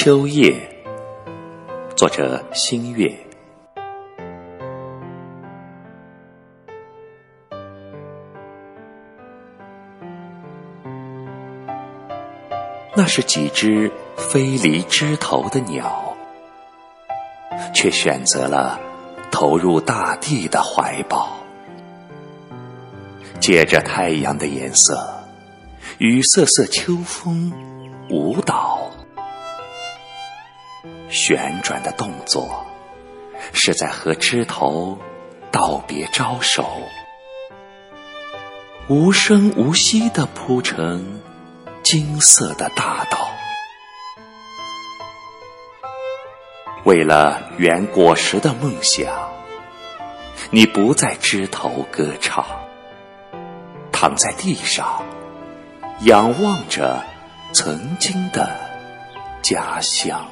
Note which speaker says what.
Speaker 1: 秋夜，作者星月。那是几只飞离枝头的鸟，却选择了投入大地的怀抱，借着太阳的颜色，与瑟瑟秋风舞蹈。旋转的动作，是在和枝头道别招手，无声无息地铺成金色的大道。为了圆果实的梦想，你不在枝头歌唱，躺在地上，仰望着曾经的家乡。